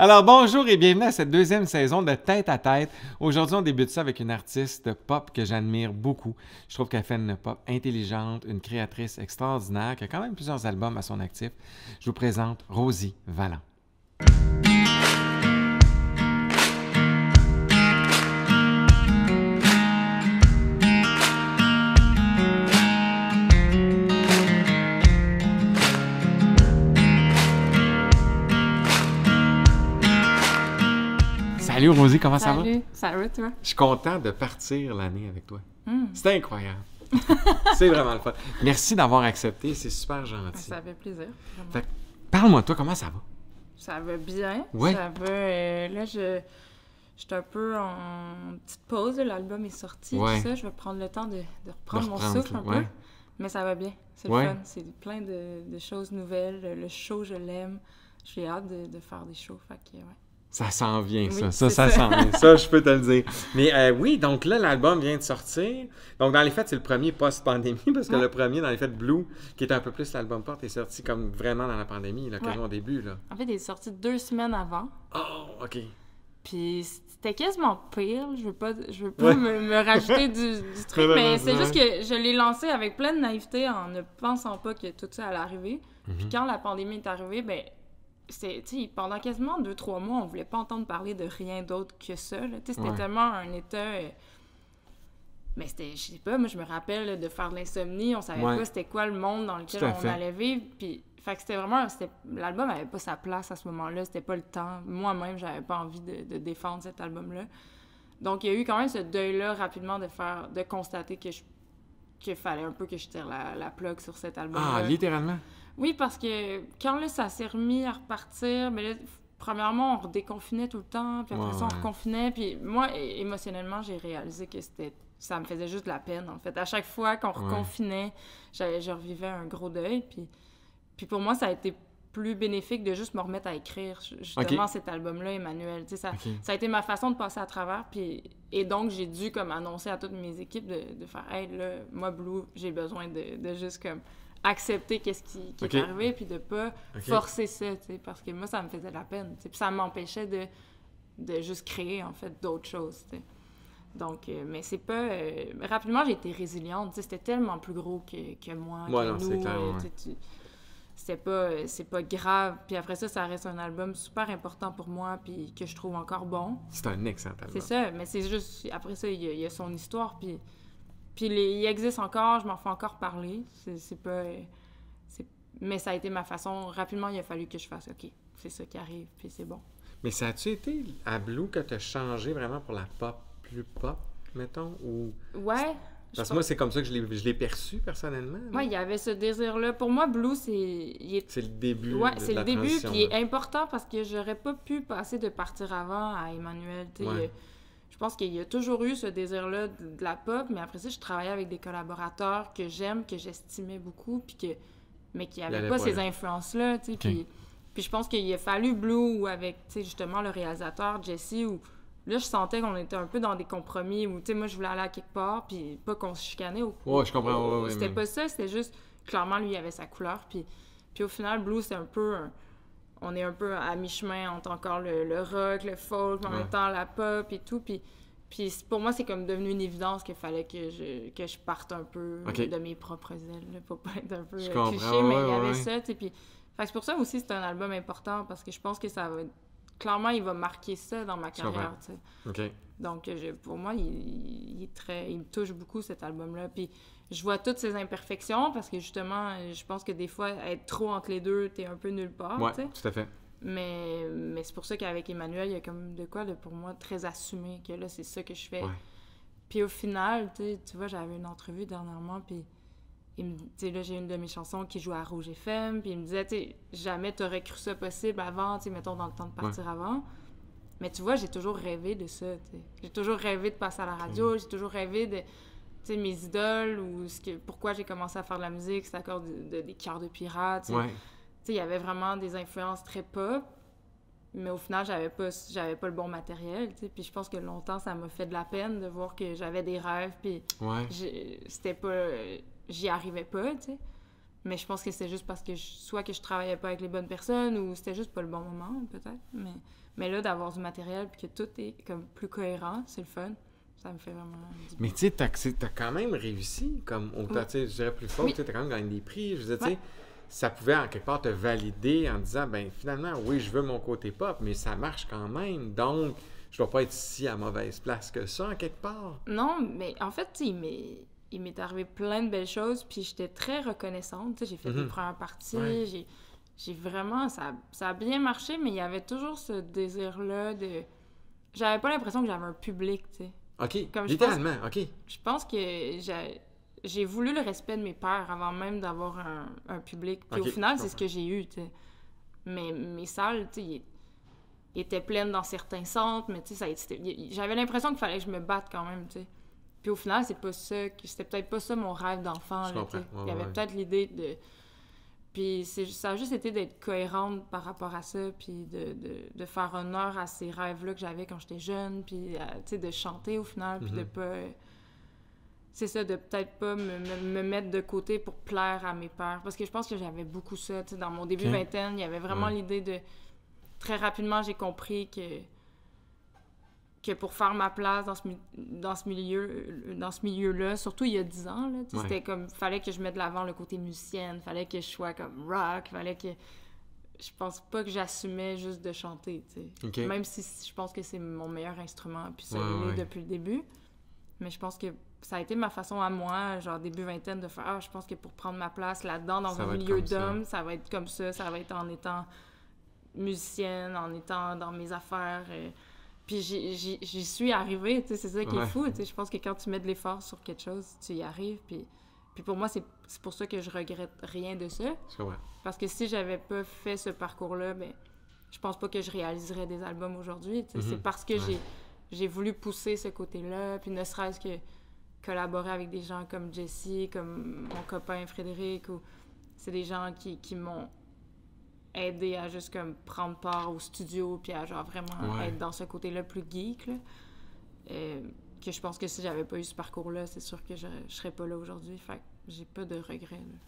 Alors bonjour et bienvenue à cette deuxième saison de Tête à Tête. Aujourd'hui, on débute ça avec une artiste pop que j'admire beaucoup. Je trouve qu'elle fait une pop intelligente, une créatrice extraordinaire qui a quand même plusieurs albums à son actif. Je vous présente Rosie Vallant. Salut Rosie, comment ça va? Salut, ça va toi? Je suis content de partir l'année avec toi. Hmm. C'est incroyable. c'est vraiment le fun. Merci d'avoir accepté, c'est super gentil. Ça fait plaisir. Fait parle-moi, toi, comment ça va? Ça va bien. Ouais. Ça va. euh, là, je. J'étais un peu en petite pause, l'album est sorti, Ouais. tout ça. Je vais prendre le temps de, de reprendre De mon souffle un ouais. peu. Mais ça va bien. C'est Ouais. le fun. C'est plein de, de choses nouvelles. Le, show, je l'aime. J'ai hâte de, de faire des shows. Fait que, ouais. Ça s'en vient, ça. Oui, ça, ça ça. s'en vient. Ça, je peux te le dire. Mais euh, oui, donc là, l'album vient de sortir. Donc, dans les faits, c'est le premier post-pandémie, parce que Ouais. le premier, dans les faits, Blue, qui est un peu plus l'album porte, est sorti comme vraiment dans la pandémie, là, quasiment Ouais. au début, là. En fait, il est sorti deux semaines avant. Oh, OK. Puis c'était quasiment pire. Je veux pas, je veux pas Ouais. me, me rajouter du, du truc, mais c'est juste que je l'ai lancé avec plein de naïveté en ne pensant pas que tout ça allait arriver. Puis Mhm. quand la pandémie est arrivée, ben pendant quasiment deux, trois mois, on voulait pas entendre parler de rien d'autre que ça. là. C'était Ouais. tellement un état... euh, Mais c'était, je sais pas, moi je me rappelle là, de faire de l'insomnie, on savait Ouais. pas c'était quoi le monde dans lequel on fait. allait vivre, puis fait que c'était vraiment, l'album avait pas sa place à ce moment-là, c'était pas le temps. Moi-même, j'avais pas envie de, de défendre cet album-là. Donc il y a eu quand même ce deuil-là rapidement de faire, de constater que je qu'il fallait un peu que je tire la, la plug sur cet album-là. Ah, littéralement? Oui, parce que quand là, ça s'est remis à repartir, mais là, premièrement, on redéconfinait tout le temps, puis après Ouais, ça, on ouais. reconfinait, puis moi, émotionnellement, j'ai réalisé que c'était ça me faisait juste de la peine, en fait. À chaque fois qu'on Ouais. reconfinait, j'avais- je revivais un gros deuil, puis, puis pour moi, ça a été plus bénéfique de juste me remettre à écrire, ju- justement, cet album-là, Emmanuel. Tu sais, ça, ça a été ma façon de passer à travers, puis et donc j'ai dû comme annoncer à toutes mes équipes de, de faire hey là moi Blue j'ai besoin de, de juste comme accepter qu'est-ce qui, est arrivé puis de pas forcer ça tu sais parce que moi ça me faisait de la peine tu sais, puis ça m'empêchait de de juste créer en fait d'autres choses tu sais. donc euh, mais c'est pas euh, rapidement j'ai été résiliente tu sais, c'était tellement plus gros que, que moi Ouais, que non, nous clair, euh, ouais. tu c'était pas c'est pas grave puis après ça ça reste un album super important pour moi puis que je trouve encore bon C'est un excellent album. c'est ça, mais c'est juste, après ça, il y, a, il y a son histoire, puis, puis les- il existe encore, je m'en fais encore parler, c'est pas... c'est- Mais ça a été ma façon, rapidement, il a fallu que je fasse, OK, c'est ça qui arrive, puis c'est bon. Mais ça a-tu été à Blue que tu as changé vraiment pour la pop plus pop, mettons? Ou... Ouais, Parce que moi, c'est comme ça que je l'ai je l'ai perçu personnellement. ouais, il y avait ce désir-là. Pour moi, Blue, c'est... il est- C'est le début. Ouais, de c'est le début, puis il est important parce que j'aurais pas pu passer de partir avant à Emmanuel. Ouais. Je pense qu'il y a toujours eu ce désir-là de, de la pop, mais après ça, je travaillais avec des collaborateurs que j'aime, que j'estimais beaucoup, puis que mais qui n'avaient pas pas ces là. influences-là. tu sais, Puis, puis je pense qu'il a fallu Blue ou avec tu sais, justement le réalisateur Jesse, où là, je sentais qu'on était un peu dans des compromis, où tu sais, moi, je voulais aller à quelque part, puis pas qu'on se chicanait. Au, Ouais, je comprends, ouais, ouais, c'était mais- pas ça, c'était juste, clairement, lui, il avait sa couleur, puis, puis au final, Blue, c'est un peu... un- on est un peu à mi-chemin entre encore le, le rock, le folk, mais en Ouais. même temps la pop et tout, puis... Puis pour moi, c'est comme devenu une évidence qu'il fallait que je, que je parte un peu de mes propres ailes, pour pas être un peu cliché, mais il y avait ça, tu sais, puis... C'est pour ça aussi c'est un album important, parce que je pense que ça va... Clairement, il va marquer ça dans ma carrière, tu sais. OK. Donc, je- pour moi, il, il est très, il me touche beaucoup cet album-là. Puis, je vois toutes ses imperfections parce que justement, je pense que des fois, être trop entre les deux, t'es un peu nulle part. sais. tout à fait. Mais, mais c'est pour ça qu'avec Emmanuel, il y a comme de quoi de pour moi très assumé que là, c'est ça que je fais. Ouais. Puis au final, tu vois, j'avais une entrevue dernièrement, puis il me, là, j'ai une de mes chansons qui joue à Rouge FM, puis il me disait, tu sais, jamais t'aurais cru ça possible avant, tu sais, mettons dans le temps de partir avant. Mais tu vois, j'ai toujours rêvé de ça. J'ai toujours rêvé de passer à la radio, j'ai toujours rêvé de, mes idoles, ou ce que, pourquoi j'ai commencé à faire de la musique, c'est encore de- de- des cœurs de pirates. Ouais. Il y avait vraiment des influences très pop, mais au final, j'avais pas, j'avais pas le bon matériel. Puis je pense que longtemps, ça m'a fait de la peine de voir que j'avais des rêves, puis Ouais. c'était pas... J'y arrivais pas, tu sais. Mais je pense que c'est juste parce que je- soit que je travaillais pas avec les bonnes personnes ou c'était juste pas le bon moment, peut-être. Mais, mais là, d'avoir du matériel puis que tout est comme plus cohérent, c'est le fun. Ça me fait vraiment. Mais tu sais, t'as t'as quand même réussi, comme, au Oui. je dirais plus fort, Oui. tu t'as quand même gagné des prix. Je veux dire, tu sais, Ouais. ça pouvait en quelque part te valider en disant, ben finalement, oui, je veux mon côté pop, mais ça marche quand même. Donc, je dois pas être si à mauvaise place que ça, en quelque part. Non, mais en fait, tu sais, il m'est, il m'est arrivé plein de belles choses, puis j'étais très reconnaissante. J'ai fait des Mhm. premières parties, Ouais. j'ai, j'ai vraiment... Ça, ça a bien marché, mais il y avait toujours ce désir-là de... J'avais pas l'impression que j'avais un public, tu sais. OK, Comme je littéralement, OK. Je pense que j'ai, voulu le respect de mes pères avant même d'avoir un, un public. Puis au final, c'est ce que j'ai eu, tu sais. Mais mes salles, tu sais, étaient pleines dans certains centres, mais tu sais, j'avais l'impression qu'il fallait que je me batte quand même, tu sais. Puis au final, c'est pas ça, c'était peut-être pas ça mon rêve d'enfant, ouais, Il y avait ouais. peut-être l'idée de... Puis c'est- ça a juste été d'être cohérente par rapport à ça, puis de, de, de faire honneur à ces rêves-là que j'avais quand j'étais jeune, puis euh, de chanter au final, puis de Mhm. pas... C'est ça, de peut-être pas me, me- me mettre de côté pour plaire à mes pères. Parce que je pense que j'avais beaucoup ça, tu sais, dans mon début Ok. vingtaine, il y avait vraiment Ouais. l'idée de... Très rapidement, j'ai compris que que pour faire ma place dans ce, dans ce milieu dans ce milieu-là, surtout il y a 10 ans, là, Ouais. c'était comme fallait que je mette de l'avant le côté musicienne, fallait que je sois comme rock, fallait que je pense pas que j'assumais juste de chanter, tu sais. OK. Même si je pense que c'est mon meilleur instrument puis ça Ouais, l'est ouais. depuis le début. Mais je pense que ça a été ma façon à moi, genre début vingtaine, de faire ah, je pense que pour prendre ma place là-dedans dans Ça un milieu ça. d'hommes, ça va être comme ça, ça va être en étant musicienne, en étant dans mes affaires. euh, Puis j'y- suis arrivée, tu sais, c'est ça qui Ouais. est fou. tu sais. Je pense que quand tu mets de l'effort sur quelque chose, tu y arrives. Puis, puis pour moi, c'est pour ça que je regrette rien de ça. Parce que si j'avais pas fait ce parcours-là, ben, je pense pas que je réaliserais des albums aujourd'hui. tu sais. C'est Mhm. parce que Ouais. j'ai voulu pousser ce côté-là, puis ne serait-ce que collaborer avec des gens comme Jessie, comme mon copain Frédéric, ou c'est des gens qui, qui m'ont aidé à juste comme prendre part au studio, puis à genre vraiment Ouais. être dans ce côté-là plus geek, là. Euh, que je pense que si j'avais pas eu ce parcours-là, c'est sûr que je, je serais pas là aujourd'hui. Fait que j'ai pas de regrets, là.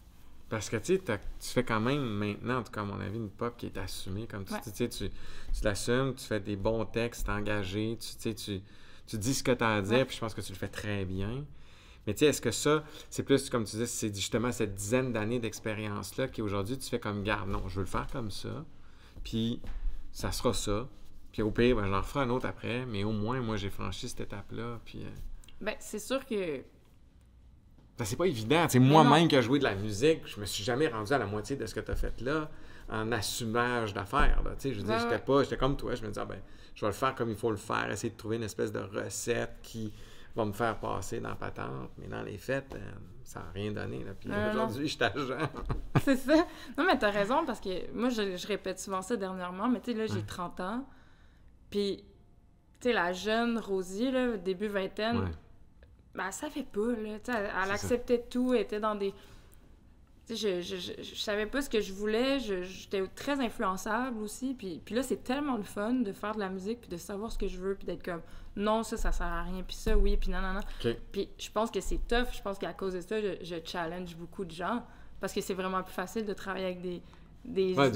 Parce que tu sais, t'as- tu fais quand même maintenant, en tout cas à mon avis, une pop qui est assumée. Comme tu Ouais. dis, tu tu, l'assumes, tu fais des bons textes, t'es engagé, tu, tu sais, tu, tu dis ce que tu as à dire, puis je pense que tu le fais très bien. Mais tu sais, est-ce que ça, c'est plus, comme tu dis, c'est justement cette dizaine d'années d'expérience-là qui aujourd'hui, tu fais comme garde, non, je veux le faire comme ça, puis ça sera ça. Puis au pire, ben, j'en ferai un autre après, mais au moins, moi, j'ai franchi cette étape-là. Puis euh, Ben, c'est sûr que ben, c'est pas évident. Mais moi-même qui ai joué de la musique, je me suis jamais rendu à la moitié de ce que tu as fait là en assumage d'affaires. là. Tu sais, je veux dire, j'étais pas, j'étais comme toi, je me disais, ah, ben, je vais le faire comme il faut le faire, essayer de trouver une espèce de recette qui va me faire passer dans la patente. Mais dans les faits, euh, ça n'a rien donné. Là. Puis aujourd'hui, je suis agent. C'est ça. Non, mais t'as raison, parce que moi, je, je répète souvent ça dernièrement, mais tu sais, là, j'ai Ouais. 30 ans. Puis, tu sais, la jeune Rosie, là, début vingtaine, Ouais. ben, elle savait pas, là. Tu sais, elle, elle ça. acceptait tout, elle était dans des. Je, je, je, je savais pas ce que je voulais, j'étais très influençable aussi. Puis, puis là, c'est tellement le fun de faire de la musique, puis de savoir ce que je veux, puis d'être comme non, ça, ça sert à rien, puis ça, oui, puis non, non, non. Puis je pense que c'est tough. Je pense qu'à cause de ça, je, challenge beaucoup de gens. Parce que c'est vraiment plus facile de travailler avec des, des, Ouais,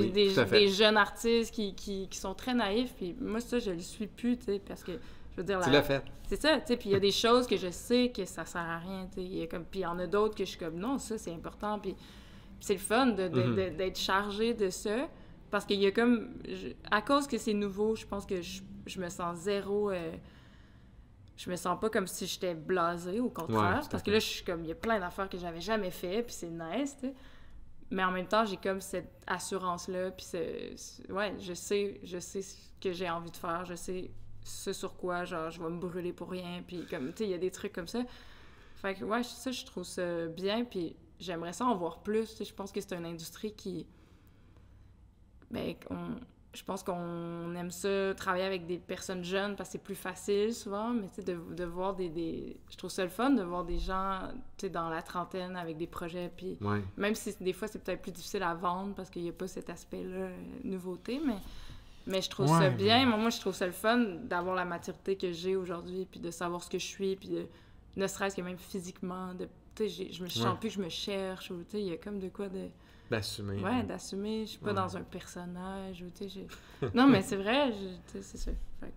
oui, des jeunes artistes qui, qui, qui sont très naïfs. Puis moi, ça, je le suis plus, tu sais, parce que, je veux dire... Tu la- l'as fait. C'est ça, tu sais. Puis il y a des choses que je sais que ça sert à rien, tu sais. Il y a comme... Puis il y en a d'autres que je suis comme, non, ça, c'est important. Puis, puis c'est le fun de- de- de- d'être chargé de ça. Parce qu'il y a comme... je- à cause que c'est nouveau, je pense que je, je me sens zéro... euh, je me sens pas comme si j'étais blasée, au contraire. Ouais, parce que là, je suis comme, il y a plein d'affaires que j'avais jamais fait, puis c'est nice, tu sais. Mais en même temps, j'ai comme cette assurance-là, puis c'est... c'est- Ouais, je sais, je sais ce que j'ai envie de faire, je sais ce sur quoi, genre, je vais me brûler pour rien, puis comme, tu sais, il y a des trucs comme ça. Fait que, ouais, ça, je trouve ça bien, puis j'aimerais ça en voir plus. Je pense que c'est une industrie qui... Ben, on- je pense qu'on aime ça, travailler avec des personnes jeunes parce que c'est plus facile souvent, mais tu sais, de, de voir des, des... Je trouve ça le fun de voir des gens, tu sais, dans la trentaine avec des projets, puis Ouais. même si des fois c'est peut-être plus difficile à vendre parce qu'il n'y a pas cet aspect-là, euh, nouveauté, mais, mais je trouve ça bien. mais- Moi, moi, je trouve ça le fun d'avoir la maturité que j'ai aujourd'hui, puis de savoir ce que je suis, puis de, ne serait-ce que même physiquement, de tu sais, je me sens Ouais. plus que je me cherche, ou tu sais, il y a comme de quoi de. D'assumer. Ouais, d'assumer, je suis pas Ouais. dans un personnage, ou tu sais, Non, mais c'est vrai, c'est ça. Fait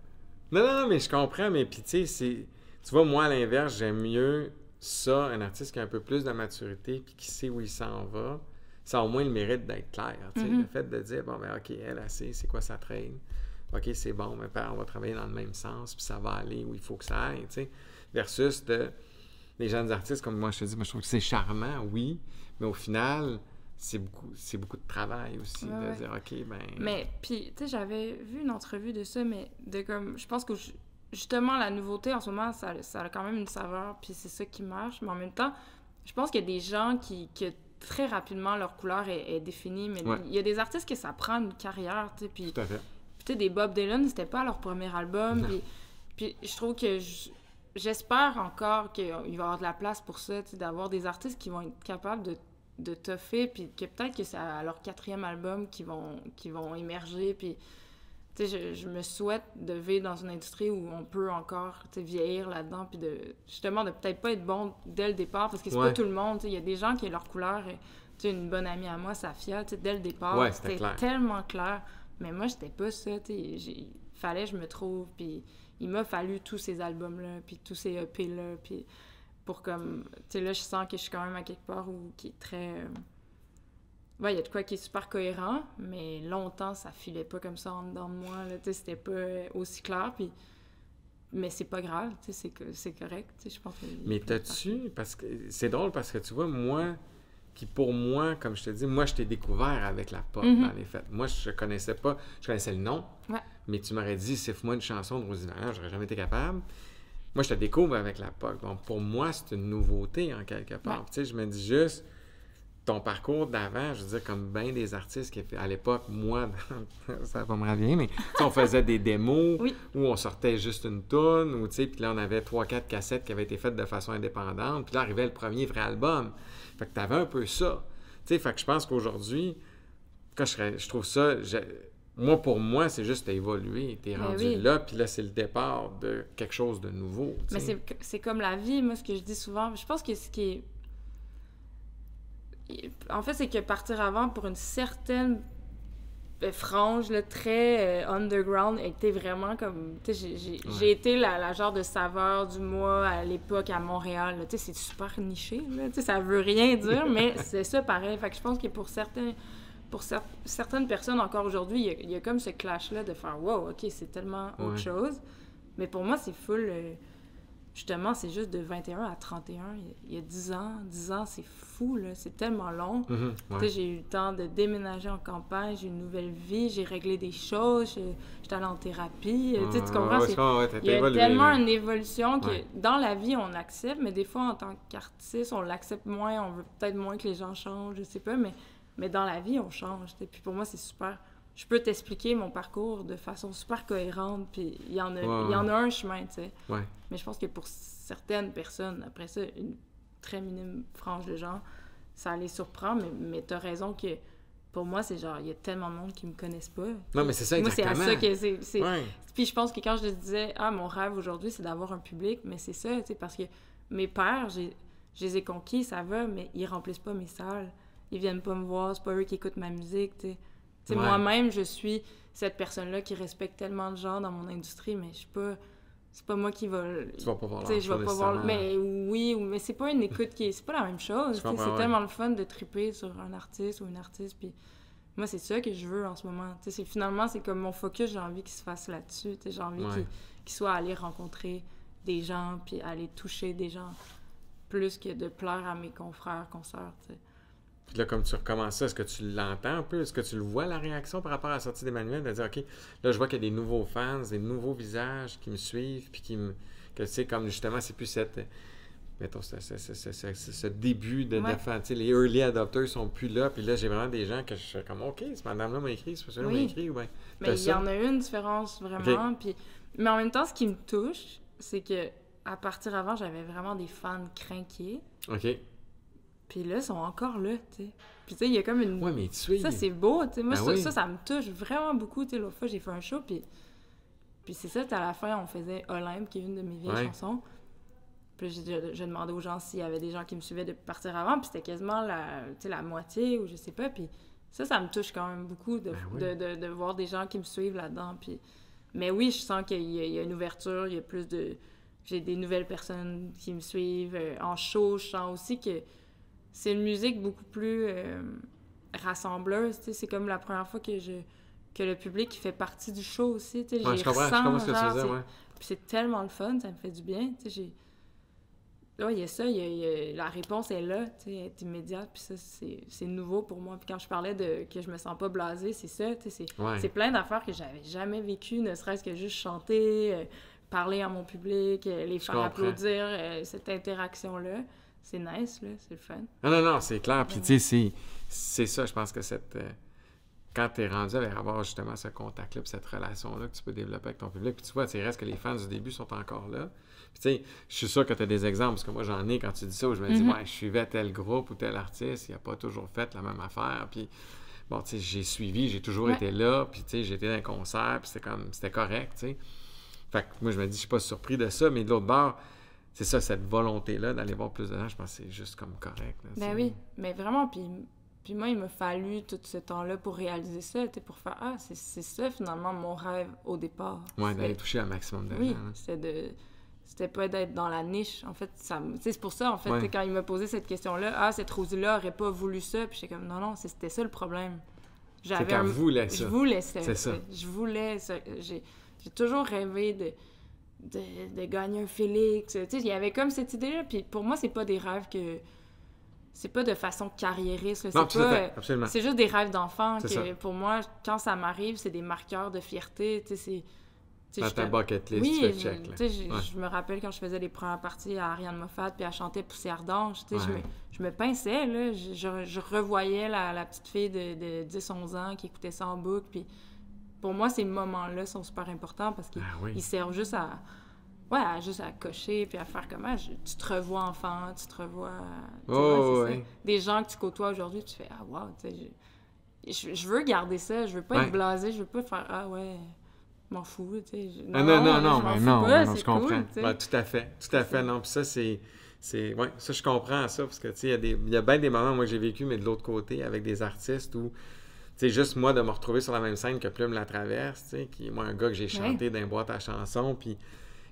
Non, non, non, mais je comprends, mais puis tu sais, c'est... Tu vois, moi, à l'inverse, j'aime mieux ça, un artiste qui a un peu plus de maturité puis qui sait où il s'en va. Ça a au moins le mérite d'être clair, Mhm. le fait de dire, bon, ben OK, elle, elle sait c'est quoi sa trade. OK, c'est bon, mais on va travailler dans le même sens, puis ça va aller où il faut que ça aille, tu sais. Versus de... les jeunes artistes, comme moi, je te dis, moi, je trouve que c'est charmant, oui, mais au final, c'est beaucoup, c'est beaucoup de travail aussi, Ouais, de ouais. dire, OK, ben... Mais, puis, tu sais, j'avais vu une entrevue de ça, mais de comme. Je pense que ju- justement, la nouveauté en ce moment, ça, ça a quand même une saveur, puis c'est ça qui marche. Mais en même temps, je pense qu'il y a des gens qui. Très rapidement, leur couleur est, est définie, mais Ouais. il y a des artistes que ça prend une carrière, tu sais, puis Tout à fait. Puis, tu sais, des Bob Dylan, c'était pas leur premier album. Puis, puis je trouve que j'espère encore qu'il va y avoir de la place pour ça, tu sais, d'avoir des artistes qui vont être capables de, de toffer, puis que peut-être que c'est à leur quatrième album qu'ils vont, qu'ils vont émerger. Puis, je, je me souhaite de vivre dans une industrie où on peut encore, vieillir là-dedans, puis de, justement, de peut-être pas être bon dès le départ, parce que c'est Ouais. pas tout le monde, il y a des gens qui, leur couleur, est- tu sais, une bonne amie à moi, Safia, dès le départ, Ouais, c'était clair. tellement clair. Mais moi, j'étais pas ça, j'ai- Fallait que je me trouve, puis il m'a fallu tous ces albums-là, puis tous ces EP-là, puis pour comme... Tu sais, là, je sens que je suis quand même à quelque part où... qui est très... Ouais, il y a de quoi qui est super cohérent, mais longtemps, ça filait pas comme ça en dedans de moi, là, tu sais, c'était pas aussi clair, puis... Mais c'est pas grave, tu sais, c'est co- c'est correct, tu sais, je pense que... Mais t'as-tu, parce que c'est drôle parce que tu vois, moi, qui pour moi, comme je te dis, moi je t'ai découvert avec la pop Mhm. dans les fêtes. Moi je connaissais pas, je connaissais le nom, Ouais. mais tu m'aurais dit, siffle-moi une chanson de Vallant, j'aurais jamais été capable. Moi je te découvre avec la pop. Donc pour moi, c'est une nouveauté en quelque part. Ouais. Tu sais, je me dis juste, ton parcours d'avant, je veux dire, comme bien des artistes qui, à l'époque, moi, ça va me revenir, mais on faisait des démos Oui. où on sortait juste une tonne, ou tu sais, puis là, on avait trois, quatre cassettes qui avaient été faites de façon indépendante, puis là, arrivait le premier vrai album. Fait que t'avais un peu ça. Tu sais, fait que je pense qu'aujourd'hui, quand je, serais- je trouve ça, je- moi, pour moi, c'est juste t'as évolué, t'es Ben rendu oui. là, puis là, c'est le départ de quelque chose de nouveau. Mais c'est comme la vie, moi, ce que je dis souvent. Je pense que ce qui est. En fait, c'est que partir avant pour une certaine euh, frange, là, très euh, underground, était vraiment comme. J'ai, Ouais. été la, la genre de saveur du mois à l'époque à Montréal. c'est super niché, là. Ça veut rien dire, mais c'est ça pareil. Fait que je pense que pour certains. Pour cer- certaines personnes, encore aujourd'hui, il y a- il y, a comme ce clash-là de faire Wow, ok, c'est tellement autre chose. Mais pour moi, c'est full. euh, justement, c'est juste de 21 à 31. Il y a- il y a 10 ans. 10 ans, c'est fou, là. C'est tellement long. Mhm, ouais. sais, j'ai eu le temps de déménager en campagne, j'ai une nouvelle vie, j'ai réglé des choses, j'étais allée en thérapie. euh, tu comprends? Ouais, ouais, il y a évolué, tellement là. une évolution que dans la vie, on accepte, mais des fois, en tant qu'artiste, on l'accepte moins, on veut peut-être moins que les gens changent, je sais pas, mais, mais dans la vie, on change. Puis pour moi, c'est super. Je peux t'expliquer mon parcours de façon super cohérente, puis il y en a, Ouais, y en a un chemin, tu sais. Ouais. Mais je pense que pour certaines personnes, après ça, une très minime frange de gens, ça les surprend, mais, mais t'as raison que pour moi, c'est genre, il y a tellement de monde qui me connaissent pas. Non, mais c'est ça, Moi, c'est à exactement. ça que c'est. c'est- Ouais. Puis je pense que quand je disais, ah, mon rêve aujourd'hui, c'est d'avoir un public, mais c'est ça, tu sais, parce que mes pères, j'ai- je les ai conquis, ça va, mais ils remplissent pas mes salles. Ils viennent pas me voir, c'est pas eux qui écoutent ma musique, tu sais. Ouais. moi-même, je suis cette personne-là qui respecte tellement de gens dans mon industrie, mais je suis pas. C'est pas moi qui va. Tu vas pas voir je vais pas voir. Mais oui, ou- mais c'est pas une écoute qui est. C'est pas la même chose. C'est ouais. tellement le fun de triper sur un artiste ou une artiste. Puis moi, c'est ça que je veux en ce moment. Tu sais, c'est- finalement, c'est comme mon focus, j'ai envie qu'il se fasse là-dessus. tu sais, J'ai envie Ouais. qu'il soit aller rencontrer des gens, puis aller toucher des gens, plus que de plaire à mes confrères, consoeurs. Puis là, comme tu recommences ça, est-ce que tu l'entends un peu? Est-ce que tu le vois, la réaction par rapport à la sortie d'Emmanuel? De dire, OK, là, je vois qu'il y a des nouveaux fans, des nouveaux visages qui me suivent, puis qui me. Que tu sais, comme justement, c'est plus cette. Mettons, ce, ce- ce- début de, Ouais. Tu sais, les early adopters sont plus là, puis là, j'ai vraiment des gens que je suis comme, OK, cette madame-là m'a écrit, c'est celui-là m'a Oui. écrit, ou bien. Mais il y en a une différence vraiment. Puis... Mais en même temps, ce qui me touche, c'est que à partir avant, j'avais vraiment des fans craqués. OK. Puis là, ils sont encore là, tu sais. Puis tu sais, il y a comme une... Ouais, mais tu. Ça, c'est beau, tu sais. Moi, Ben ça, oui. ça, ça me touche vraiment beaucoup. Tu sais, l'autre fois, j'ai fait un show, puis... Puis c'est ça, à la fin, on faisait Olympe, qui est une de mes vieilles Ouais. chansons. Puis j'ai j'ai demandé aux gens s'il y avait des gens qui me suivaient de partir avant, puis c'était quasiment la, la moitié ou je sais pas. Puis ça, ça me touche quand même beaucoup de, Ben oui. de, de, de voir des gens qui me suivent là-dedans. Puis... Mais oui, je sens qu'il y, y a une ouverture, il y a plus de... J'ai des nouvelles personnes qui me suivent. Euh, en show, je sens aussi que c'est une musique beaucoup plus euh, rassembleuse. C'est comme la première fois que je que le public fait partie du show aussi. tu sais. Ouais, je comprends, je ressens, comprends ce que tu genre, c'est- ouais. puis c'est tellement le fun, ça me fait du bien. J'ai... Ouais, il y a ça, y a- il y a- la réponse est là, elle est immédiate, puis ça, c'est, c'est nouveau pour moi. Puis quand je parlais de que je me sens pas blasée, c'est ça, c'est, Ouais. c'est plein d'affaires que j'avais jamais vécues, ne serait-ce que juste chanter, euh, parler à mon public, euh, les faire comprends. applaudir, euh, cette interaction-là. C'est nice, là, c'est le fun. Non, non, non, c'est clair. Puis, tu sais, c'est- ça, je pense que cette. euh, quand tu es rendu à avoir justement ce contact-là, puis cette relation-là que tu peux développer avec ton public, puis tu vois, il reste que les fans du début sont encore là. Puis, tu sais, je suis sûr que tu as des exemples, parce que moi, j'en ai quand tu dis ça, où je me dis, Mhm. ouais, je suivais tel groupe ou tel artiste, il n'a pas toujours fait la même affaire. Puis, bon, tu sais, j'ai suivi, j'ai toujours Ouais. été là, puis, tu sais, j'étais dans un concert, puis c'était comme, c'était correct, tu sais. Fait que moi, je me dis, je suis pas surpris de ça, mais de l'autre bord, c'est ça, cette volonté-là d'aller voir plus de gens, je pense que c'est juste comme correct. là, Ben oui, mais vraiment, puis, puis moi, il m'a fallu tout ce temps-là pour réaliser ça, pour faire « Ah, c'est, ça, finalement, mon rêve au départ. Ouais, d'aller toucher un maximum de Oui, gens. c'était de... C'était pas d'être dans la niche. En fait, ça c'est pour ça, en fait, Ouais. quand il m'a posé cette question-là, « Ah, cette Rosie-là aurait pas voulu ça. » Puis j'étais comme « Non, non, c'était ça le problème. » voulait ça. Je voulais ça. C'est ça. Je voulais ça. J'ai toujours rêvé de, de, de gagner un Félix. Tu sais, il y avait comme cette idée-là. Puis pour moi, c'est pas des rêves que... C'est pas de façon carriériste. C'est à pas... C'est juste des rêves d'enfant que ça. pour moi, quand ça m'arrive, c'est des marqueurs de fierté. Tu sais, c'est... Dans je ta bucket list, oui, tu fais je, check. là. Ouais. me rappelle quand je faisais les premières parties à Ariane Moffat, puis elle chantait Poussière d'ange, tu sais, je, Ouais. me, je me pinçais, là. Je, je- je revoyais la, la petite fille de, de 10-11 ans qui écoutait ça en boucle, puis pour moi, ces moments-là sont super importants parce qu'ils Ah oui. servent juste à... Ouais, à- juste à cocher, puis à faire comment je- tu te revois enfant, tu te revois... tu Oh, ouais. ça. Des gens que tu côtoies aujourd'hui, tu fais « Ah, wow, tu sais, je, je, je veux garder ça, je veux pas Ouais. être blasé, je veux pas faire « Ah, ouais... » m'en fous, tu sais. je- Ah, non, non, non, mais non, pas, non, c'est je comprends. cool, tout à fait, tout à fait. Non, puis ça, c'est. c'est ouais, ça, je comprends ça, parce que, tu sais, il y y a bien des moments, moi, que j'ai vécu, mais de l'autre côté, avec des artistes où, sais, juste moi, de me retrouver sur la même scène que Plume la traverse, qui est moi, un gars que j'ai chanté d'un boîte à chansons, puis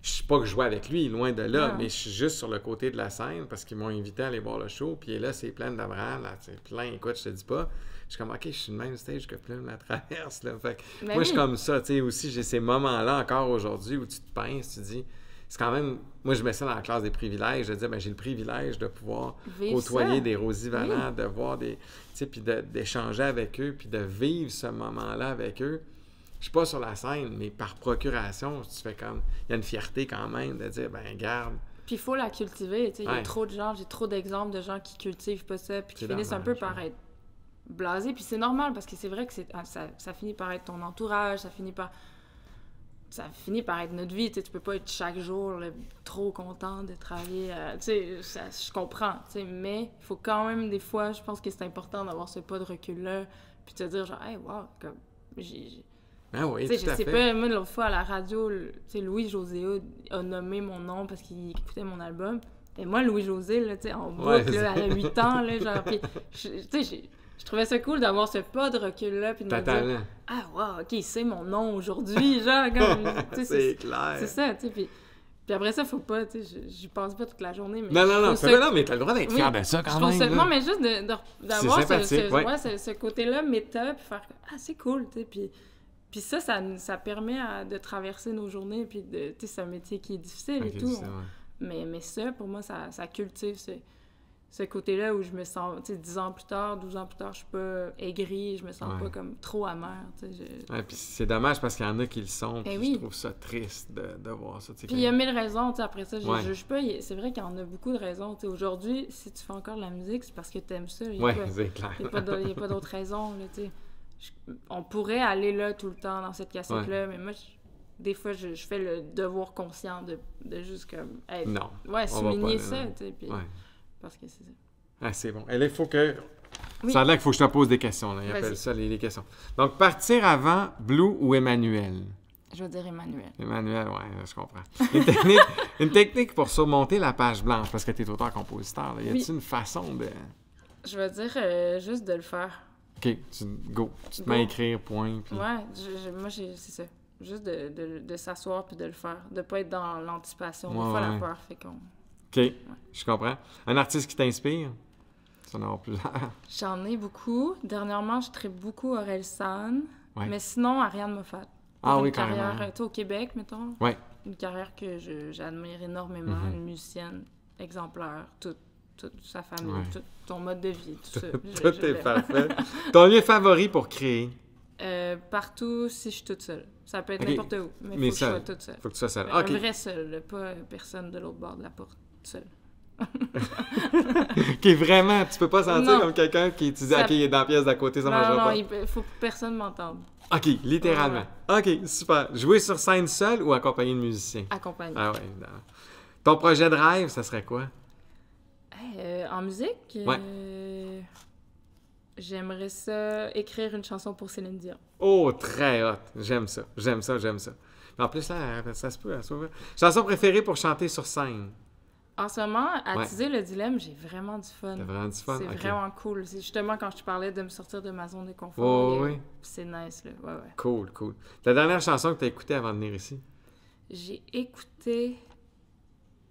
je sais pas que je joue avec lui, loin de là, Non. mais je suis juste sur le côté de la scène, parce qu'ils m'ont invité à aller voir le show, puis là, c'est plein d'Abraham, là, c'est plein, écoute, je te dis pas. Je suis comme, OK, je suis le même stage que Plume la traverse, là. Fait que Ben moi, je suis comme ça, tu sais, aussi, j'ai ces moments-là encore aujourd'hui où tu te pinces, tu dis, c'est quand même, moi, je mets ça dans la classe des privilèges, de dire, ben, j'ai le privilège de pouvoir Vivre côtoyer ça. des Rosie Vallant, de voir des, tu sais, puis d'échanger avec eux, puis de vivre ce moment-là avec eux. Je suis pas sur la scène, mais par procuration, tu fais comme, il y a une fierté quand même de dire, ben, garde, Puis il faut la cultiver, tu sais. Il y a trop de gens, j'ai trop d'exemples de gens qui cultivent pas ça, puis qui finissent un peu par ouais. être blasés. Puis c'est normal, parce que c'est vrai que ah, ça, ça finit par être ton entourage, ça finit par... Ça finit par être notre vie, tu sais. Tu peux pas être chaque jour là, trop content de travailler, euh, tu sais, je comprends, tu sais. Mais il faut quand même, des fois, je pense que c'est important d'avoir ce pas de recul-là, puis te dire genre, hey, wow, comme... j'ai- j'ai- ah oui, Tu sais, tout je à sais fait. pas, moi, l'autre fois, à la radio, sais, Louis-José a nommé mon nom parce qu'il écoutait mon album. Et moi, Louis-José, là, tu sais, en Ouais, boucle, c'est là, à 8 ans, là, genre, puis, tu sais, j'ai- je trouvais ça cool d'avoir ce pas de recul-là, puis de me dire, ah, wow, ok, sait mon nom aujourd'hui, genre, comme, c'est c'est clair. c'est ça, tu sais, puis, puis après ça, faut pas, tu sais, je- j'y pense pas toute la journée, mais Non, non, non, ça non, mais t'as le droit d'être Oui, fier de ça quand même. ça-. Non, mais juste d'avoir ce, ce- ouais. ouais, ce, ce côté-là méta, puis faire Ah, c'est cool, tu sais. Puis, puis ça, ça, ça permet à- de traverser nos journées, puis de. Tu sais, c'est un métier qui est difficile et tout. c'est. Mais, mais ça, pour moi, ça, ça cultive ce côté-là où je me sens. Tu sais, 10 ans plus tard, 12 ans plus tard, je suis pas aigrie, je me sens Ouais. pas comme trop amère, tu sais. je- Ouais, puis c'est dommage parce qu'il y en a qui le sont. Ben puis oui. Je trouve ça triste de, de voir ça. tu Puis il y a mille raisons, tu sais, après ça, je Ouais. juge pas. C'est vrai qu'il y en a beaucoup de raisons. Tu sais, aujourd'hui, si tu fais encore de la musique, c'est parce que t'aimes ça. il y a Ouais, c'est clair. Il n'y a pas d'autres raisons, là, tu sais. Je- On pourrait aller là tout le temps dans cette cassette-là, mais moi, je- des fois, je, je fais le devoir conscient de, de juste comme... être- Non. Ouais, souligner ça, tu sais, puis... Ouais. Parce que c'est ça. Ah, c'est bon. Et là, il faut que. Oui. Ça a l'air qu'il faut que je te pose des questions. Là. Ils appellent ça les, les questions. Donc, partir avant Blue ou Emmanuel? Je veux dire Emmanuel. Emmanuel, ouais, je comprends. Une technique, une technique pour surmonter la page blanche, parce que tu es auteur-compositeur. Y a-t-il Oui. une façon de. Je veux dire euh, juste de le faire. Ok, tu, go. Tu te mets à écrire, point. Puis... Ouais, je- je- moi, c'est ça. Juste de, de, de s'asseoir puis de le faire. De pas être dans l'anticipation. Ouais, Des fois, ouais. la peur fait qu'on... Ok, je comprends. Un artiste qui t'inspire? J'en ai beaucoup. Dernièrement, je traite beaucoup Aurel San. Ouais. Mais sinon, Ariane Moffat. Ah Pour oui, une carrière, carrément. euh, tu sais, au Québec, mettons. Ouais. Une carrière que j'admire énormément. Mhm. Une musicienne exemplaire. Toute, toute sa famille, Ouais. tout ton mode de vie, tout ça. Tout je est parfait. Ton lieu favori pour créer? Euh, partout, si je suis toute seule. Ça peut être n'importe où, mais, Mais faut que je seule. sois toute seule. Faut que tu sois seul. Un Ok. vrai seul, pas personne de l'autre bord de la porte, seul. Qui est vraiment, tu peux pas sentir Non. comme quelqu'un qui tu dis, Ça- ok, il est dans la pièce d'à côté, ça non, marchera non, pas. il faut que personne m'entende. Ok, littéralement. Ok, super. Jouer sur scène seul ou accompagné de musiciens? Accompagné. Ah ouais. non. Ton projet de rêve, ça serait quoi? Euh, en musique, euh, j'aimerais ça écrire une chanson pour Céline Dion. Oh, très hot. J'aime ça. J'aime ça, j'aime ça. En plus, là, ça se peut, ça se peut. Chanson préférée pour chanter sur scène? En ce moment, à Ouais. teaser le dilemme, j'ai vraiment du fun. T'as vraiment du fun C'est vraiment cool. C'est justement quand je te parlais de me sortir de ma zone de confort. Oh, a- oui. C'est nice, là. Ouais, ouais. Cool, cool. La dernière chanson que t'as écoutée avant de venir ici? J'ai écouté.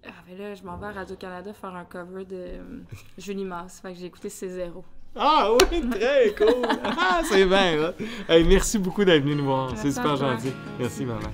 Ah, mais là, je m'en vais à Radio-Canada faire un cover de euh, Julie Masse. Fait que j'ai écouté C'est Zéro. Ah oui, très cool. ah, c'est bien, là. Hey, merci beaucoup d'être venu nous voir. C'est super gentil. Merci, maman.